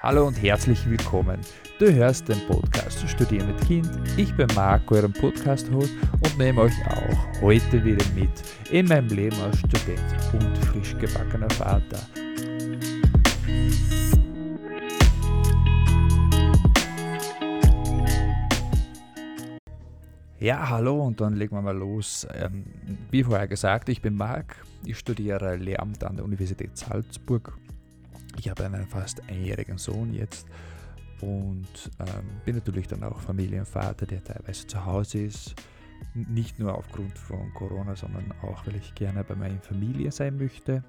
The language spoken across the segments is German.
Hallo und herzlich willkommen. Du hörst den Podcast Studieren mit Kind. Ich bin Marco, euren Podcast-Host und nehme euch auch heute wieder mit in meinem Leben als Student und frisch gebackener Vater. Ja, hallo und dann legen wir mal los. Ähm, wie vorher gesagt, ich bin Marc, ich studiere Lehramt an der Universität Salzburg ich habe einen fast einjährigen Sohn jetzt und ähm, bin natürlich dann auch Familienvater, der teilweise zu Hause ist. Nicht nur aufgrund von Corona, sondern auch, weil ich gerne bei meiner Familie sein möchte.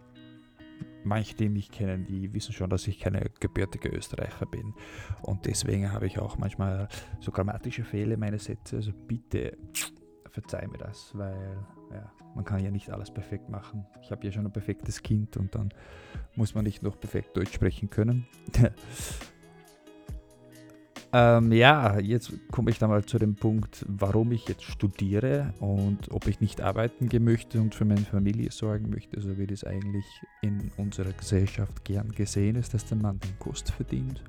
Manche, die mich kennen, die wissen schon, dass ich keine gebürtige Österreicher bin. Und deswegen habe ich auch manchmal so grammatische Fehler in meine Sätze. Also bitte verzeih mir das, weil ja, man kann ja nicht alles perfekt machen. Ich habe ja schon ein perfektes Kind und dann muss man nicht noch perfekt Deutsch sprechen können. ähm, ja, jetzt komme ich dann mal zu dem Punkt, warum ich jetzt studiere und ob ich nicht arbeiten gehen möchte und für meine Familie sorgen möchte, so wie das eigentlich in unserer Gesellschaft gern gesehen ist, dass der Mann den Kost verdient.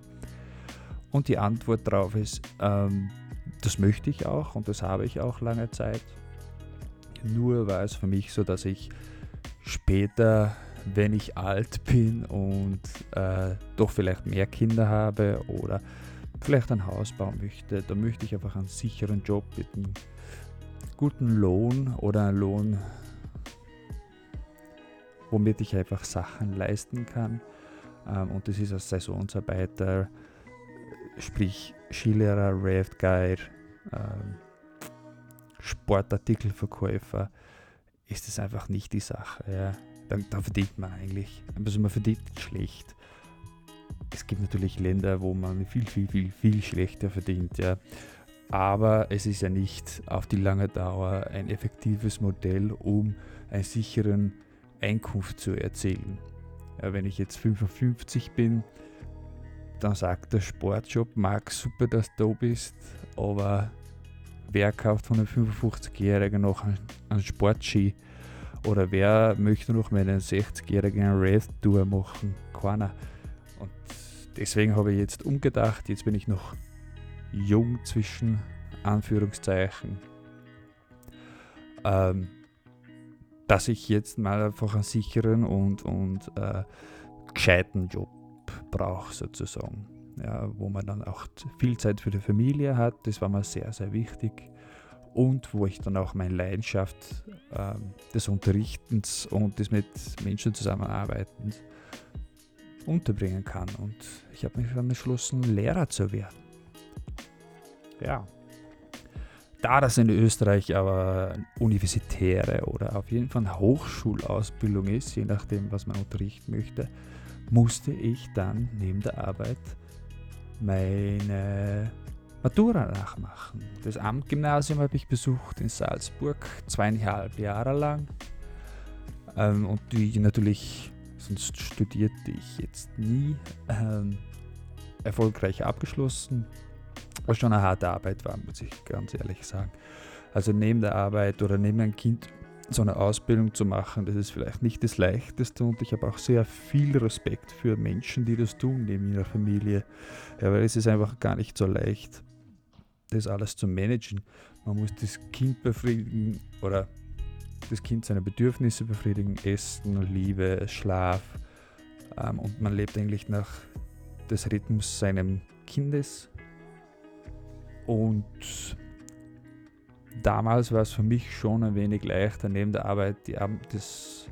Und die Antwort darauf ist, ähm, das möchte ich auch und das habe ich auch lange Zeit. Nur war es für mich so, dass ich später, wenn ich alt bin und äh, doch vielleicht mehr Kinder habe oder vielleicht ein Haus bauen möchte, dann möchte ich einfach einen sicheren Job mit einem guten Lohn oder einen Lohn, womit ich einfach Sachen leisten kann. Ähm, und das ist als Saisonsarbeiter, sprich Skilehrer, Raft Guide, ähm, Sportartikelverkäufer, ist das einfach nicht die Sache. Ja. Da, da verdient man eigentlich, also man verdient schlecht. Es gibt natürlich Länder, wo man viel, viel, viel, viel schlechter verdient. Ja. Aber es ist ja nicht auf die lange Dauer ein effektives Modell, um einen sicheren Einkunft zu erzielen. Ja, wenn ich jetzt 55 bin, dann sagt der Sportjob, Marc, super, dass du da bist, aber wer kauft von einem 55-Jährigen noch einen, Sportski? Oder wer möchte noch mit einem 60-Jährigen eine Race-Tour machen? Keiner. Und deswegen habe ich jetzt umgedacht, jetzt bin ich noch jung zwischen Anführungszeichen, ähm, dass ich jetzt mal einfach einen sicheren und, und äh, gescheiten Job brauche sozusagen. Ja, wo man dann auch viel Zeit für die Familie hat, das war mir sehr, sehr wichtig. Und wo ich dann auch meine Leidenschaft äh, des Unterrichtens und des mit Menschen zusammenarbeitens unterbringen kann. Und ich habe mich dann entschlossen, Lehrer zu werden. Ja. Da das in Österreich aber universitäre oder auf jeden Fall Hochschulausbildung ist, je nachdem, was man unterrichten möchte, musste ich dann neben der Arbeit meine Matura nachmachen. Das Amtgymnasium habe ich besucht in Salzburg, zweieinhalb Jahre lang. Ähm, und die natürlich, sonst studierte ich jetzt nie, ähm, erfolgreich abgeschlossen. Was schon eine harte Arbeit war, muss ich ganz ehrlich sagen. Also neben der Arbeit oder neben einem Kind so eine Ausbildung zu machen, das ist vielleicht nicht das Leichteste und ich habe auch sehr viel Respekt für Menschen, die das tun neben ihrer Familie. Ja, weil es ist einfach gar nicht so leicht, das alles zu managen. Man muss das Kind befriedigen oder das Kind seine Bedürfnisse befriedigen, Essen, Liebe, Schlaf ähm, und man lebt eigentlich nach des Rhythmus seines Kindes und damals war es für mich schon ein wenig leichter, neben der Arbeit die Abend, das,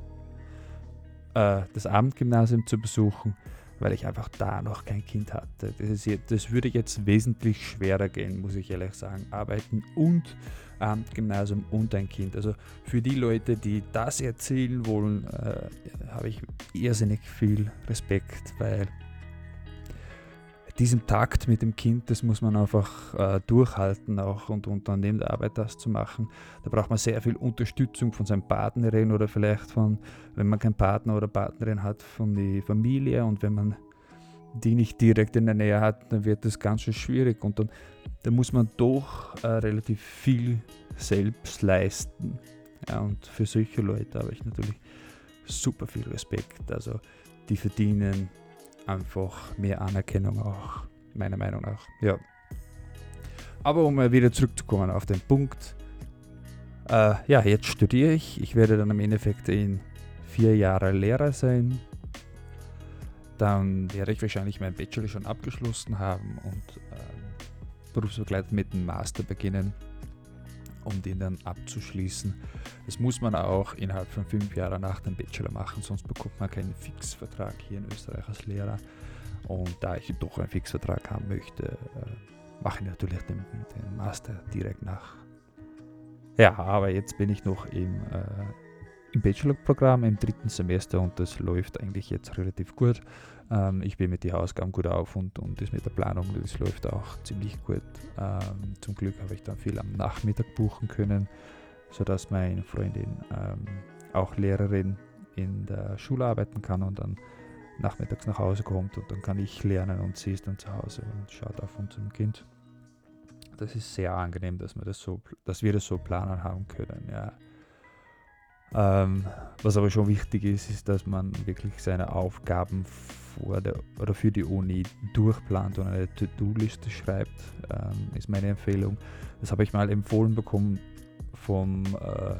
äh, das Abendgymnasium zu besuchen, weil ich einfach da noch kein Kind hatte. Das, ist, das würde jetzt wesentlich schwerer gehen, muss ich ehrlich sagen. Arbeiten und Abendgymnasium und ein Kind. Also für die Leute, die das erzählen wollen, äh, habe ich irrsinnig viel Respekt, weil diesen Takt mit dem Kind, das muss man einfach äh, durchhalten auch und, und der Arbeit das zu machen. Da braucht man sehr viel Unterstützung von seinem Partnerin oder vielleicht von, wenn man keinen Partner oder Partnerin hat, von der Familie und wenn man die nicht direkt in der Nähe hat, dann wird das ganz schön schwierig und dann, dann muss man doch äh, relativ viel selbst leisten. Ja, und für solche Leute habe ich natürlich super viel Respekt. Also die verdienen einfach mehr Anerkennung auch, meiner Meinung nach. Ja. Aber um mal wieder zurückzukommen auf den Punkt, äh, ja, jetzt studiere ich. Ich werde dann im Endeffekt in vier Jahre Lehrer sein. Dann werde ich wahrscheinlich meinen Bachelor schon abgeschlossen haben und äh, berufsbegleitend mit dem Master beginnen, um den dann abzuschließen. Das muss man auch innerhalb von fünf Jahren nach dem Bachelor machen, sonst bekommt man keinen Fixvertrag hier in Österreich als Lehrer. Und da ich doch einen Fixvertrag haben möchte, äh, mache ich natürlich den, den Master direkt nach. Ja, aber jetzt bin ich noch im, äh, im Bachelor-Programm im dritten Semester und das läuft eigentlich jetzt relativ gut. Ähm, ich bin mit den Hausaufgaben gut auf und, und das mit der Planung, das läuft auch ziemlich gut. Ähm, zum Glück habe ich dann viel am Nachmittag buchen können, sodass meine Freundin ähm, auch Lehrerin in der Schule arbeiten kann und dann nachmittags nach Hause kommt und dann kann ich lernen und sie ist dann zu Hause und schaut auf unserem Kind. Das ist sehr angenehm, dass wir das so, dass wir das so planen haben können. Ja. Ähm, was aber schon wichtig ist, ist, dass man wirklich seine Aufgaben vor der, oder für die Uni durchplant und eine To-Do-Liste schreibt, ähm, ist meine Empfehlung. Das habe ich mal empfohlen bekommen vom äh,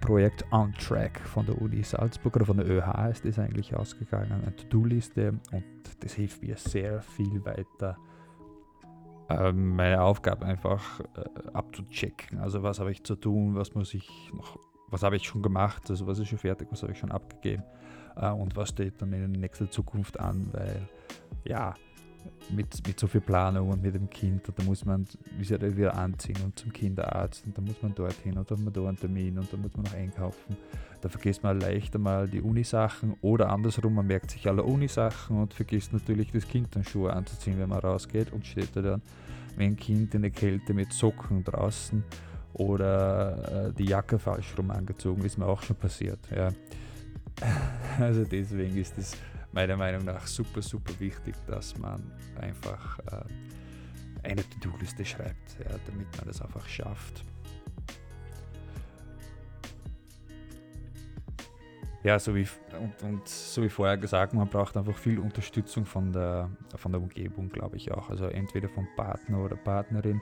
Projekt On Track von der Uni Salzburg oder von der ÖH ist das eigentlich ausgegangen, eine To-Do-Liste und das hilft mir sehr viel weiter ähm, meine Aufgabe einfach äh, abzuchecken. Also was habe ich zu tun, was muss ich noch, was habe ich schon gemacht, also was ist schon fertig, was habe ich schon abgegeben äh, und was steht dann in nächster Zukunft an, weil ja, mit, mit so viel Planung und mit dem Kind, da muss man wieder anziehen und zum Kinderarzt und dann muss man dorthin und dann hat man da einen Termin und dann muss man noch einkaufen. Da vergisst man leichter mal die Unisachen oder andersrum, man merkt sich alle Unisachen und vergisst natürlich das Kind dann Schuhe anzuziehen, wenn man rausgeht und steht da dann wie ein Kind in der Kälte mit Socken draußen oder äh, die Jacke falsch rum angezogen, ist mir auch schon passiert. Ja. Also deswegen ist es meiner Meinung nach super, super wichtig, dass man einfach äh, eine To-Do-Liste schreibt, ja, damit man das einfach schafft. Ja, so wie, und, und, so wie vorher gesagt, man braucht einfach viel Unterstützung von der, von der Umgebung, glaube ich auch. Also entweder vom Partner oder Partnerin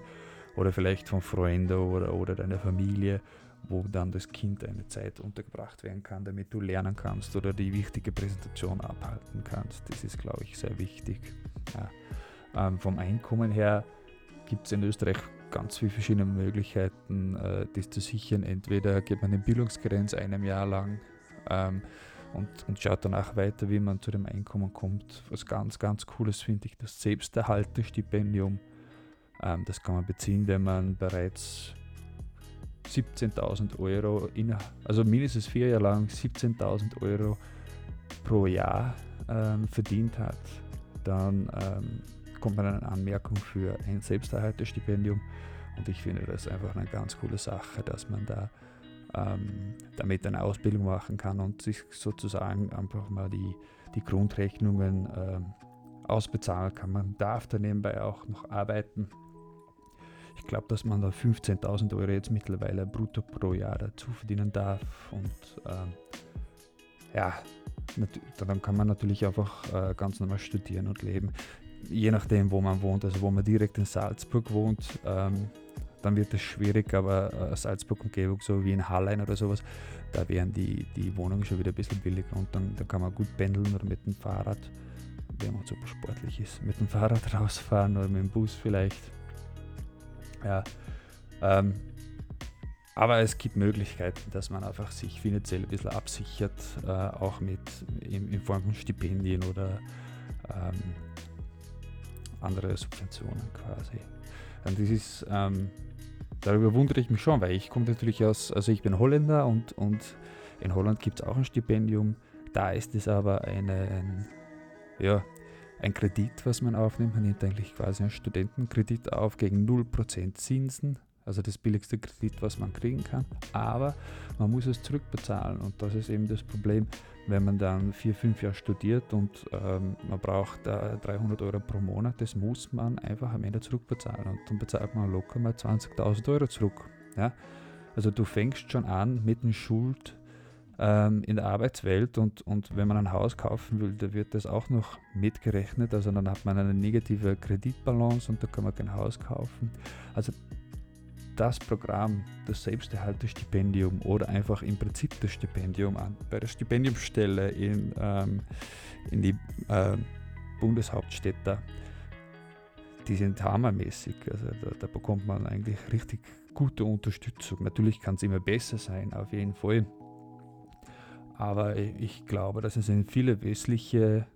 oder vielleicht von Freunden oder, oder deiner Familie wo dann das Kind eine Zeit untergebracht werden kann, damit du lernen kannst oder die wichtige Präsentation abhalten kannst. Das ist, glaube ich, sehr wichtig. Ja. Ähm, vom Einkommen her gibt es in Österreich ganz viele verschiedene Möglichkeiten, äh, das zu sichern. Entweder geht man den Bildungsgrenz einem Jahr lang ähm, und, und schaut danach weiter, wie man zu dem Einkommen kommt. Was ganz, ganz Cooles finde ich, das Selbsterhaltestipendium. Ähm, das kann man beziehen, wenn man bereits 17.000 Euro, in, also mindestens vier Jahre lang 17.000 Euro pro Jahr ähm, verdient hat, dann ähm, kommt man eine Anmerkung für ein Selbsterhaltestipendium. Und ich finde das einfach eine ganz coole Sache, dass man da ähm, damit eine Ausbildung machen kann und sich sozusagen einfach mal die, die Grundrechnungen ähm, ausbezahlen kann. Man darf da nebenbei auch noch arbeiten ich glaube, dass man da 15.000 Euro jetzt mittlerweile brutto pro Jahr dazu verdienen darf. Und ähm, ja, dann kann man natürlich einfach äh, ganz normal studieren und leben. Je nachdem, wo man wohnt. Also, wo man direkt in Salzburg wohnt, ähm, dann wird es schwierig, aber äh, Salzburg-Umgebung, so wie in Hallein oder sowas, da wären die, die Wohnungen schon wieder ein bisschen billiger und dann, dann kann man gut pendeln oder mit dem Fahrrad, wenn man super sportlich ist, mit dem Fahrrad rausfahren oder mit dem Bus vielleicht. Ja. Ähm, aber es gibt Möglichkeiten, dass man einfach sich finanziell ein bisschen absichert, äh, auch mit in, in, Form von Stipendien oder ähm, andere Subventionen quasi. Und das ist, ähm, darüber wundere ich mich schon, weil ich komme natürlich aus, also ich bin Holländer und, und in Holland gibt es auch ein Stipendium. Da ist es aber eine, ein, ja, ein Kredit, was man aufnimmt. Man nimmt eigentlich quasi einen Studentenkredit auf gegen 0% Zinsen, also das billigste Kredit, was man kriegen kann. Aber man muss es zurückbezahlen und das ist eben das Problem, wenn man dann vier, fünf Jahre studiert und ähm, man braucht äh, 300 Euro pro Monat, das muss man einfach am Ende zurückbezahlen und dann bezahlt man locker mal 20.000 Euro zurück. Ja? Also du fängst schon an mit den Schuld ähm, in der Arbeitswelt und, und wenn man ein Haus kaufen will, da wird das auch noch mitgerechnet. Also dann hat man eine negative Kreditbalance und da kann man kein Haus kaufen. Also das Programm, das Selbsterhaltestipendium oder einfach im Prinzip das Stipendium an, bei der Stipendiumsstelle in, ähm, in die äh, Bundeshauptstädte, die sind hammermäßig. Also da, da bekommt man eigentlich richtig gute Unterstützung. Natürlich kann es immer besser sein, auf jeden Fall. Aber ich glaube, dass es in viele westliche,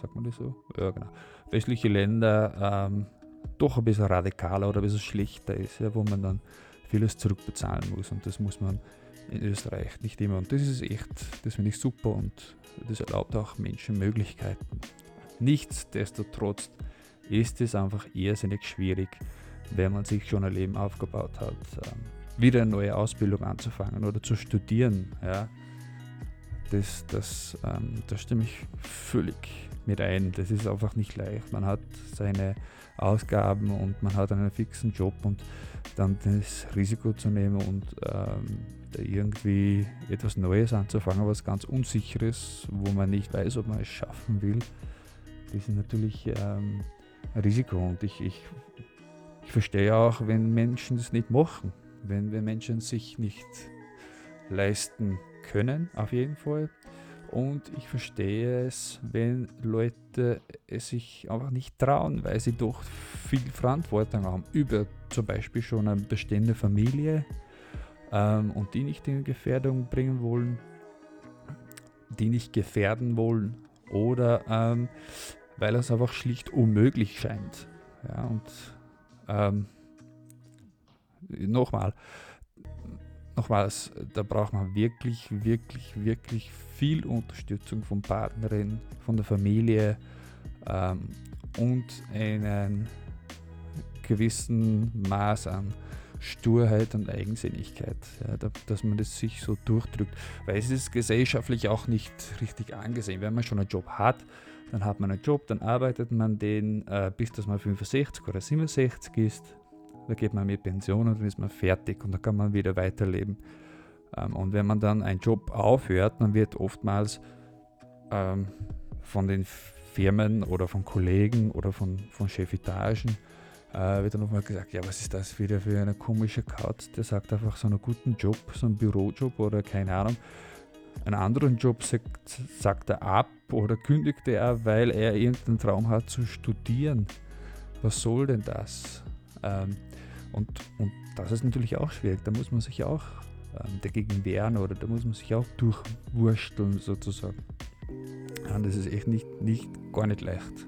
sagt man das so? Ja, genau. Westliche Länder ähm, doch ein bisschen radikaler oder ein bisschen schlechter ist, ja, wo man dann vieles zurückbezahlen muss. Und das muss man in Österreich nicht immer. Und das ist echt, das finde ich super und das erlaubt auch Menschen Möglichkeiten. Nichtsdestotrotz ist es einfach irrsinnig schwierig, wenn man sich schon ein Leben aufgebaut hat, ähm, wieder eine neue Ausbildung anzufangen oder zu studieren. Ja. Das, das, ähm, da stimme ich völlig mit ein. Das ist einfach nicht leicht. Man hat seine Ausgaben und man hat einen fixen Job und dann das Risiko zu nehmen und ähm, da irgendwie etwas Neues anzufangen, was ganz unsicheres, wo man nicht weiß, ob man es schaffen will, das ist natürlich ähm, ein Risiko und ich, ich, ich verstehe auch, wenn Menschen das nicht machen, wenn, wenn Menschen sich nicht leisten können, auf jeden Fall, und ich verstehe es, wenn Leute es sich einfach nicht trauen, weil sie doch viel Verantwortung haben über zum Beispiel schon eine bestehende Familie ähm, und die nicht in Gefährdung bringen wollen, die nicht gefährden wollen oder ähm, weil es einfach schlicht unmöglich scheint. Ja, und ähm, nochmal, nochmals, da braucht man wirklich, wirklich, wirklich viel Unterstützung von Partnerin, von der Familie ähm, und einen gewissen Maß an Sturheit und Eigensinnigkeit, ja, dass man das sich so durchdrückt. Weil es ist gesellschaftlich auch nicht richtig angesehen. Wenn man schon einen Job hat, dann hat man einen Job, dann arbeitet man den, äh, bis dass man 65 oder 67 ist da geht man mit Pension und dann ist man fertig und dann kann man wieder weiterleben. Ähm, und wenn man dann einen Job aufhört, dann wird oftmals ähm, von den Firmen oder von Kollegen oder von, von Chefetagen äh, wird dann nochmal gesagt, ja, was ist das wieder für eine komische Kauz? Der sagt einfach so einen guten Job, so einen Bürojob oder keine Ahnung. Einen anderen Job sagt, sagt er ab oder kündigt er, weil er irgendeinen Traum hat zu studieren. Was soll denn das? Ähm, und, und das ist natürlich auch schwierig. Da muss man sich auch ähm, dagegen wehren oder da muss man sich auch durchwursteln sozusagen. Ja, das ist echt nicht, nicht gar nicht leicht.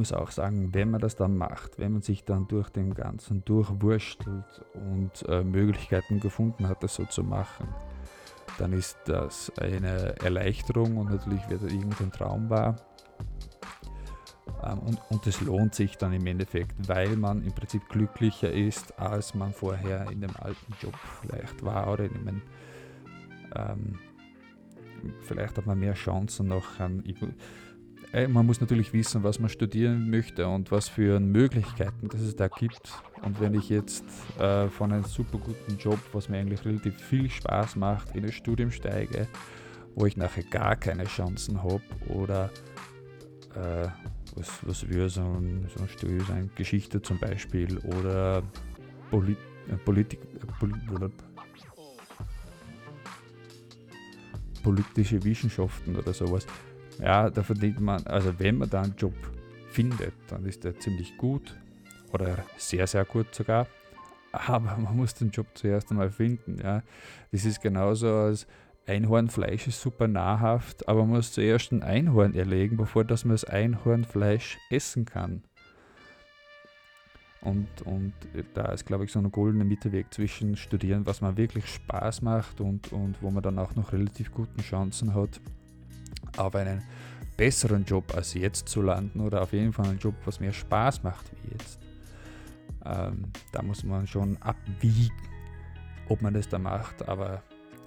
Muss auch sagen, wenn man das dann macht, wenn man sich dann durch den Ganzen durchwurstelt und äh, Möglichkeiten gefunden hat, das so zu machen, dann ist das eine Erleichterung und natürlich wird es irgendein Traum wahr. Ähm, und, und es lohnt sich dann im Endeffekt, weil man im Prinzip glücklicher ist, als man vorher in dem alten Job vielleicht war oder in einem, ähm, vielleicht hat man mehr Chancen noch an man muss natürlich wissen, was man studieren möchte und was für Möglichkeiten das es da gibt. Und wenn ich jetzt äh, von einem super guten Job, was mir eigentlich relativ viel Spaß macht, in ein Studium steige, wo ich nachher gar keine Chancen habe oder äh, was, was wäre so ein, so ein Studium sein, Geschichte zum Beispiel oder Polit, äh, Politik, äh, Polit, politische Wissenschaften oder sowas ja, da verdient man, also wenn man da einen Job findet, dann ist der ziemlich gut oder sehr, sehr gut sogar. Aber man muss den Job zuerst einmal finden. Ja. Das ist genauso, als Einhornfleisch ist super nahrhaft, aber man muss zuerst ein Einhorn erlegen, bevor dass man das Einhornfleisch essen kann. Und, und da ist, glaube ich, so ein goldener Mittelweg zwischen Studieren, was man wirklich Spaß macht und, und wo man dann auch noch relativ guten Chancen hat, auf einen besseren Job als jetzt zu landen oder auf jeden Fall einen Job, was mehr Spaß macht wie jetzt. Ähm, da muss man schon abwiegen, ob man das da macht, aber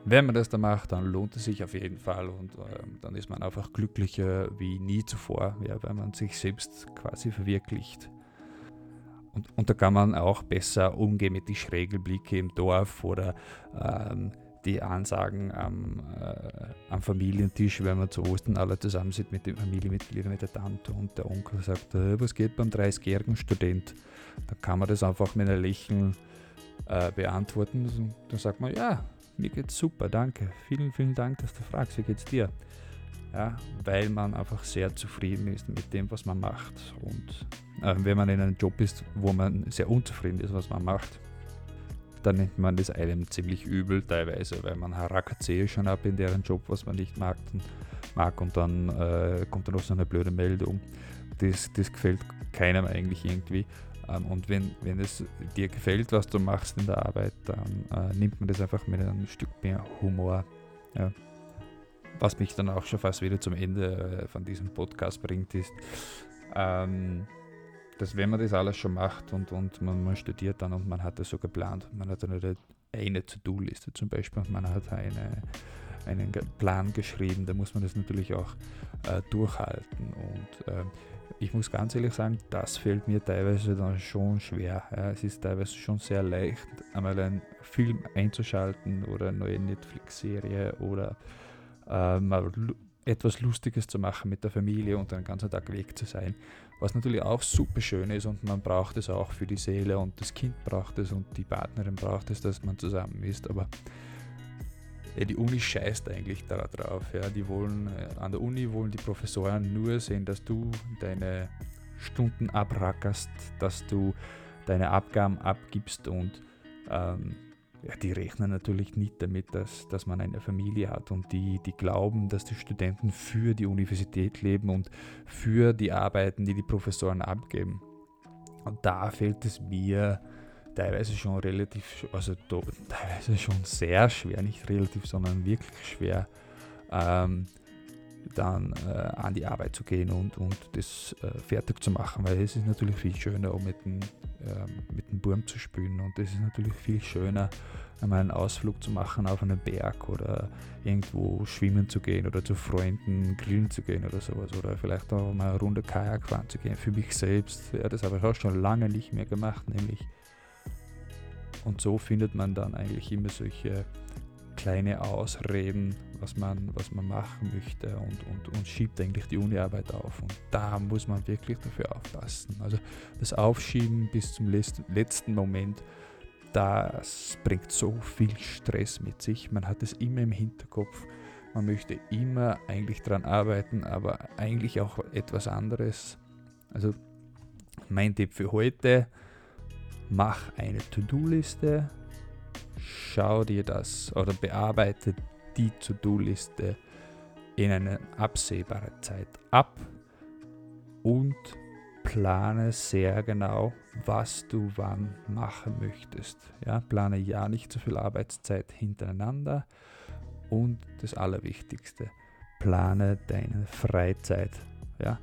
wenn man das da macht, dann lohnt es sich auf jeden Fall und ähm, dann ist man einfach glücklicher wie nie zuvor, ja, weil man sich selbst quasi verwirklicht. Und, und da kann man auch besser umgehen mit den Schrägelblicke im Dorf oder ähm, die Ansagen am, äh, am, Familientisch, wenn man zu Ostern alle zusammen sitzt mit den Familienmitgliedern, mit der Tante und der Onkel sagt, äh, was geht beim 30-jährigen Student? Dann kann man das einfach mit einem Lächeln äh, beantworten. Dann sagt man, ja, mir geht's super, danke. Vielen, vielen Dank, dass du fragst, wie geht's dir? Ja, weil man einfach sehr zufrieden ist mit dem, was man macht. Und äh, wenn man in einem Job ist, wo man sehr unzufrieden ist, was man macht, dann nimmt man das einem ziemlich übel teilweise, weil man harakat schon ab in deren Job, was man nicht mag, mag und dann äh, kommt dann noch so eine blöde Meldung. Das, das gefällt keinem eigentlich irgendwie. Ähm, und wenn, wenn es dir gefällt, was du machst in der Arbeit, dann äh, nimmt man das einfach mit einem Stück mehr Humor. Ja. Was mich dann auch schon fast wieder zum Ende äh, von diesem Podcast bringt, ist, ähm, dass wenn man das alles schon macht und, und man, man studiert dann und man hat das so geplant, man hat eine, eine To-Do-Liste zum Beispiel und man hat eine, einen Plan geschrieben, da muss man das natürlich auch äh, durchhalten. Und äh, ich muss ganz ehrlich sagen, das fällt mir teilweise dann schon schwer. Ja, es ist teilweise schon sehr leicht, einmal einen Film einzuschalten oder eine neue Netflix-Serie oder äh, mal etwas Lustiges zu machen mit der Familie und den ganzen Tag weg zu sein. Was natürlich auch super schön ist und man braucht es auch für die Seele und das Kind braucht es und die Partnerin braucht es, dass man zusammen ist. Aber ja, die Uni scheißt eigentlich darauf. Ja. Die wollen, äh, an der Uni wollen die Professoren nur sehen, dass du deine Stunden abrackerst, dass du deine Abgaben abgibst und ähm, ja, die rechnen natürlich nicht damit, dass, dass man eine Familie hat und die, die glauben, dass die Studenten für die Universität leben und für die Arbeiten, die die Professoren abgeben. Und da fällt es mir teilweise schon relativ, also teilweise schon sehr schwer, nicht relativ, sondern wirklich schwer, ähm, dann äh, an die Arbeit zu gehen und, und das äh, fertig zu machen, weil es ist natürlich viel schöner, um mit dem, ähm, mit dem Burm zu spielen und es ist natürlich viel schöner, einmal einen Ausflug zu machen auf einen Berg oder irgendwo schwimmen zu gehen oder zu Freunden grillen zu gehen oder sowas oder vielleicht auch mal eine Runde Kajak fahren zu gehen. Für mich selbst, ja, das habe ich auch schon lange nicht mehr gemacht, nämlich. Und so findet man dann eigentlich immer solche kleine Ausreden, was man, was man machen möchte und, und, und schiebt eigentlich die Uniarbeit auf. Und da muss man wirklich dafür aufpassen. Also das Aufschieben bis zum letzten Moment, das bringt so viel Stress mit sich. Man hat es immer im Hinterkopf. Man möchte immer eigentlich daran arbeiten, aber eigentlich auch etwas anderes. Also mein Tipp für heute, mach eine To-Do-Liste, schau dir das oder bearbeite die To-Do-Liste in einer absehbaren Zeit ab und plane sehr genau, was du wann machen möchtest. Ja, plane ja nicht zu viel Arbeitszeit hintereinander und das Allerwichtigste, plane deine Freizeit. Ja,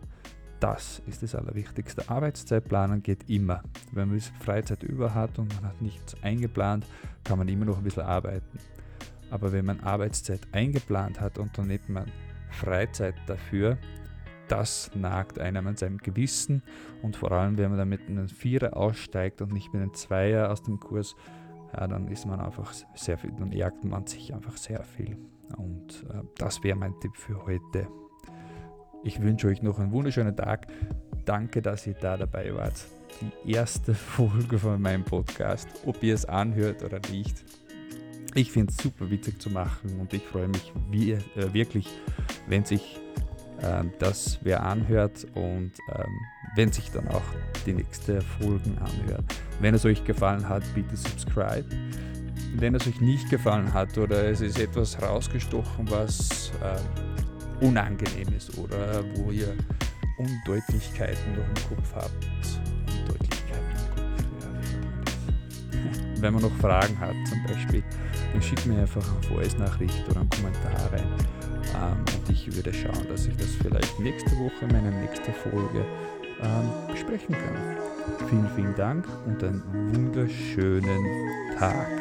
das ist das Allerwichtigste. Arbeitszeitplanen geht immer. Wenn man Freizeit über hat und man hat nichts eingeplant, kann man immer noch ein bisschen arbeiten. Aber wenn man Arbeitszeit eingeplant hat und dann nimmt man Freizeit dafür, das nagt einem an seinem Gewissen und vor allem, wenn man dann mit einem Vierer aussteigt und nicht mit einem Zweier aus dem Kurs, ja, dann ist man einfach sehr viel, dann ärgert man sich einfach sehr viel. Und äh, das wäre mein Tipp für heute. Ich wünsche euch noch einen wunderschönen Tag. Danke, dass ihr da dabei wart. Die erste Folge von meinem Podcast, ob ihr es anhört oder nicht. Ich finde es super witzig zu machen und ich freue mich wie, äh, wirklich, wenn sich äh, das wer anhört und ähm, wenn sich dann auch die nächste Folgen anhört. Wenn es euch gefallen hat, bitte subscribe wenn es euch nicht gefallen hat oder es ist etwas rausgestochen, was äh, unangenehm ist oder wo ihr Undeutlichkeiten noch im Kopf habt. Wenn man noch Fragen hat zum Beispiel, dann schickt mir einfach eine Voice-Nachricht oder einen Kommentar rein. Ähm, und ich würde schauen, dass ich das vielleicht nächste Woche in meiner nächsten Folge ähm, besprechen kann. Vielen, vielen Dank und einen wunderschönen Tag.